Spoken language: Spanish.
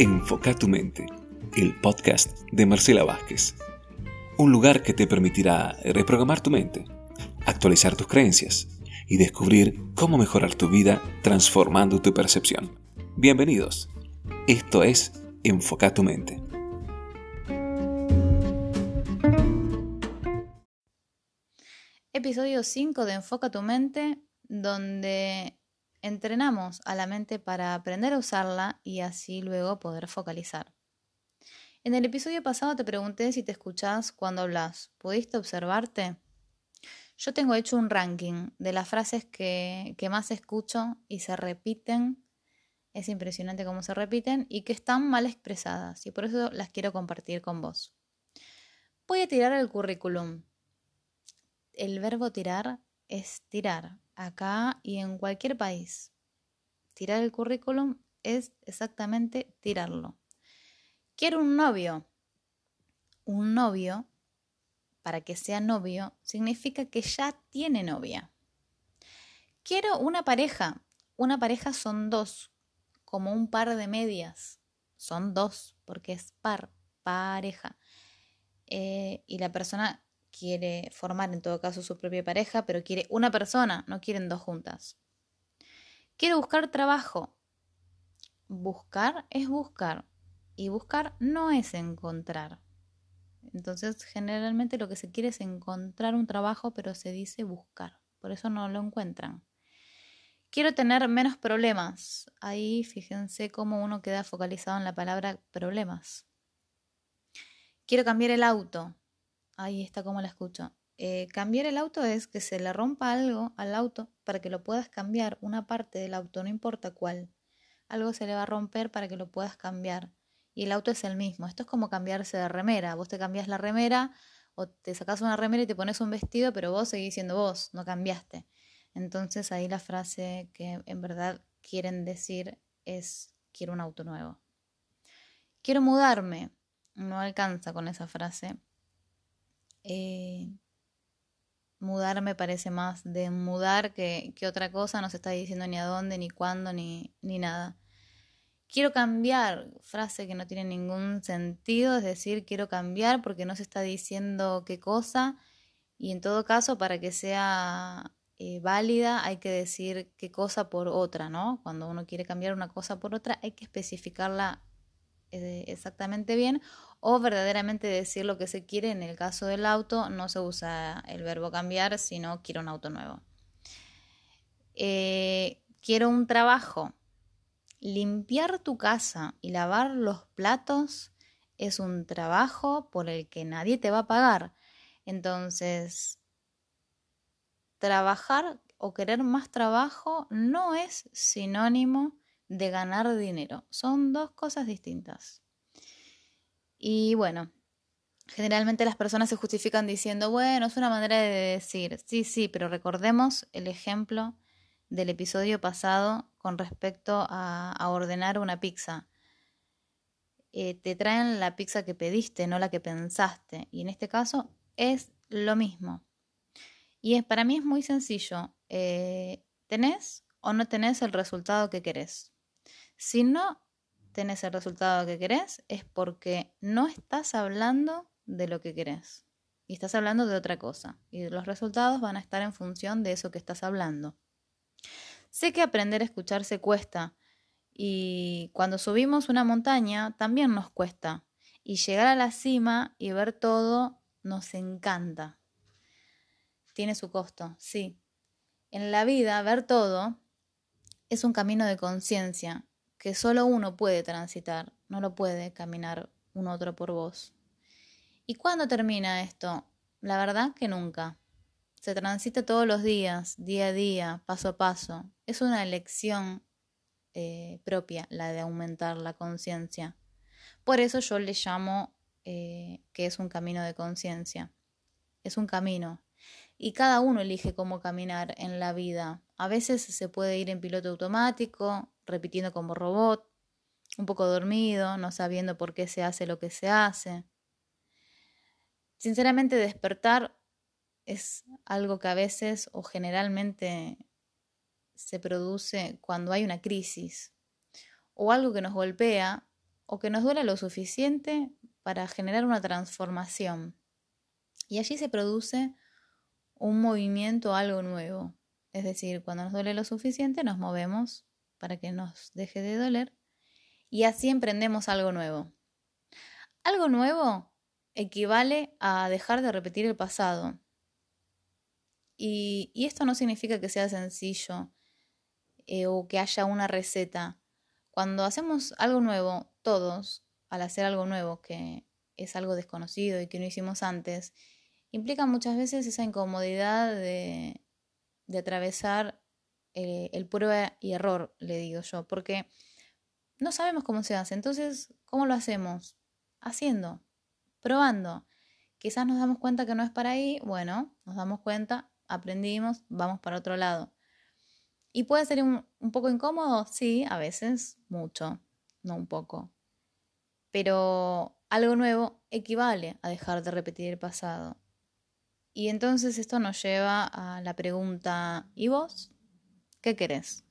Enfoca tu mente, el podcast de Marcela Vázquez. Un lugar que te permitirá reprogramar tu mente, actualizar tus creencias y descubrir cómo mejorar tu vida transformando tu percepción. Bienvenidos. Esto es Enfoca tu mente. Episodio 5 de Enfoca tu mente, donde entrenamos a la mente para aprender a usarla y así luego poder focalizar. En el episodio pasado te pregunté si te escuchás cuando hablas. ¿Pudiste observarte? Yo tengo hecho un ranking de las frases que, que más escucho y se repiten. Es impresionante cómo se repiten y que están mal expresadas y por eso las quiero compartir con vos. Voy a tirar el currículum. El verbo tirar es tirar, acá y en cualquier país. Tirar el currículum es exactamente tirarlo. Quiero un novio. Un novio, para que sea novio, significa que ya tiene novia. Quiero una pareja. Una pareja son dos, como un par de medias. Son dos, porque es par, pareja. Eh, y la persona quiere formar en todo caso su propia pareja, pero quiere una persona, no quieren dos juntas. Quiere buscar trabajo. Buscar es buscar y buscar no es encontrar. Entonces, generalmente lo que se quiere es encontrar un trabajo, pero se dice buscar. Por eso no lo encuentran. Quiero tener menos problemas. Ahí fíjense cómo uno queda focalizado en la palabra problemas. Quiero cambiar el auto. Ahí está como la escucho. Eh, cambiar el auto es que se le rompa algo al auto para que lo puedas cambiar, una parte del auto, no importa cuál. Algo se le va a romper para que lo puedas cambiar. Y el auto es el mismo. Esto es como cambiarse de remera. Vos te cambias la remera o te sacas una remera y te pones un vestido, pero vos seguís siendo vos, no cambiaste. Entonces ahí la frase que en verdad quieren decir es quiero un auto nuevo. Quiero mudarme. No alcanza con esa frase eh, mudar me parece más de mudar que, otra cosa, no se está diciendo ni a dónde, ni cuándo, ni, ni nada. Quiero cambiar, frase que no tiene ningún sentido, es decir, quiero cambiar porque no se está diciendo qué cosa y en todo caso para que sea eh, válida hay que decir qué cosa por otra, ¿no? Cuando uno quiere cambiar una cosa por otra hay que especificarla exactamente bien o verdaderamente decir lo que se quiere. En el caso del auto no se usa el verbo cambiar, sino quiero un auto nuevo. Eh, quiero un trabajo. Limpiar tu casa y lavar los platos es un trabajo por el que nadie te va a pagar. Entonces, trabajar o querer más trabajo no es sinónimo de ganar dinero. Son dos cosas distintas. Y bueno, generalmente las personas se justifican diciendo, bueno, es una manera de decir, sí, sí, pero recordemos el ejemplo del episodio pasado con respecto a, ordenar una pizza. Eh, te traen la pizza que pediste, no la que pensaste. Y en este caso es lo mismo. Y es, para mí es muy sencillo. Eh, ¿Tenés o no tenés el resultado que querés? Si no tenés el resultado que querés, es porque no estás hablando de lo que querés. Y estás hablando de otra cosa. Y los resultados van a estar en función de eso que estás hablando. Sé que aprender a escucharse cuesta. Y cuando subimos una montaña también nos cuesta. Y llegar a la cima y ver todo nos encanta. Tiene su costo, sí. En la vida, ver todo es un camino de conciencia que solo uno puede transitar, no lo puede caminar un otro por vos. ¿Y cuándo termina esto? La verdad que nunca. Se transita todos los días, día a día, paso a paso. Es una elección eh, propia la de aumentar la conciencia. Por eso yo le llamo eh, que es un camino de conciencia. Es un camino. Y cada uno elige cómo caminar en la vida. A veces se puede ir en piloto automático, repitiendo como robot, un poco dormido, no sabiendo por qué se hace lo que se hace. Sinceramente, despertar es algo que a veces o generalmente se produce cuando hay una crisis o algo que nos golpea o que nos duele lo suficiente para generar una transformación. Y allí se produce un movimiento, algo nuevo. Es decir, cuando nos duele lo suficiente, nos movemos para que nos deje de doler y así emprendemos algo nuevo. Algo nuevo equivale a dejar de repetir el pasado. Y, esto no significa que sea sencillo eh, o que haya una receta. Cuando hacemos algo nuevo, todos, al hacer algo nuevo que es algo desconocido y que no hicimos antes, implica muchas veces esa incomodidad de, atravesar eh, el prueba y error, le digo yo, porque no sabemos cómo se hace. Entonces, ¿cómo lo hacemos? Haciendo, probando. Quizás nos damos cuenta que no es para ahí, bueno, nos damos cuenta, aprendimos, vamos para otro lado. ¿Y puede ser un, un poco incómodo? Sí, a veces, mucho, no un poco. Pero algo nuevo equivale a dejar de repetir el pasado. Y entonces esto nos lleva a la pregunta, ¿y vos? ¿Qué querés?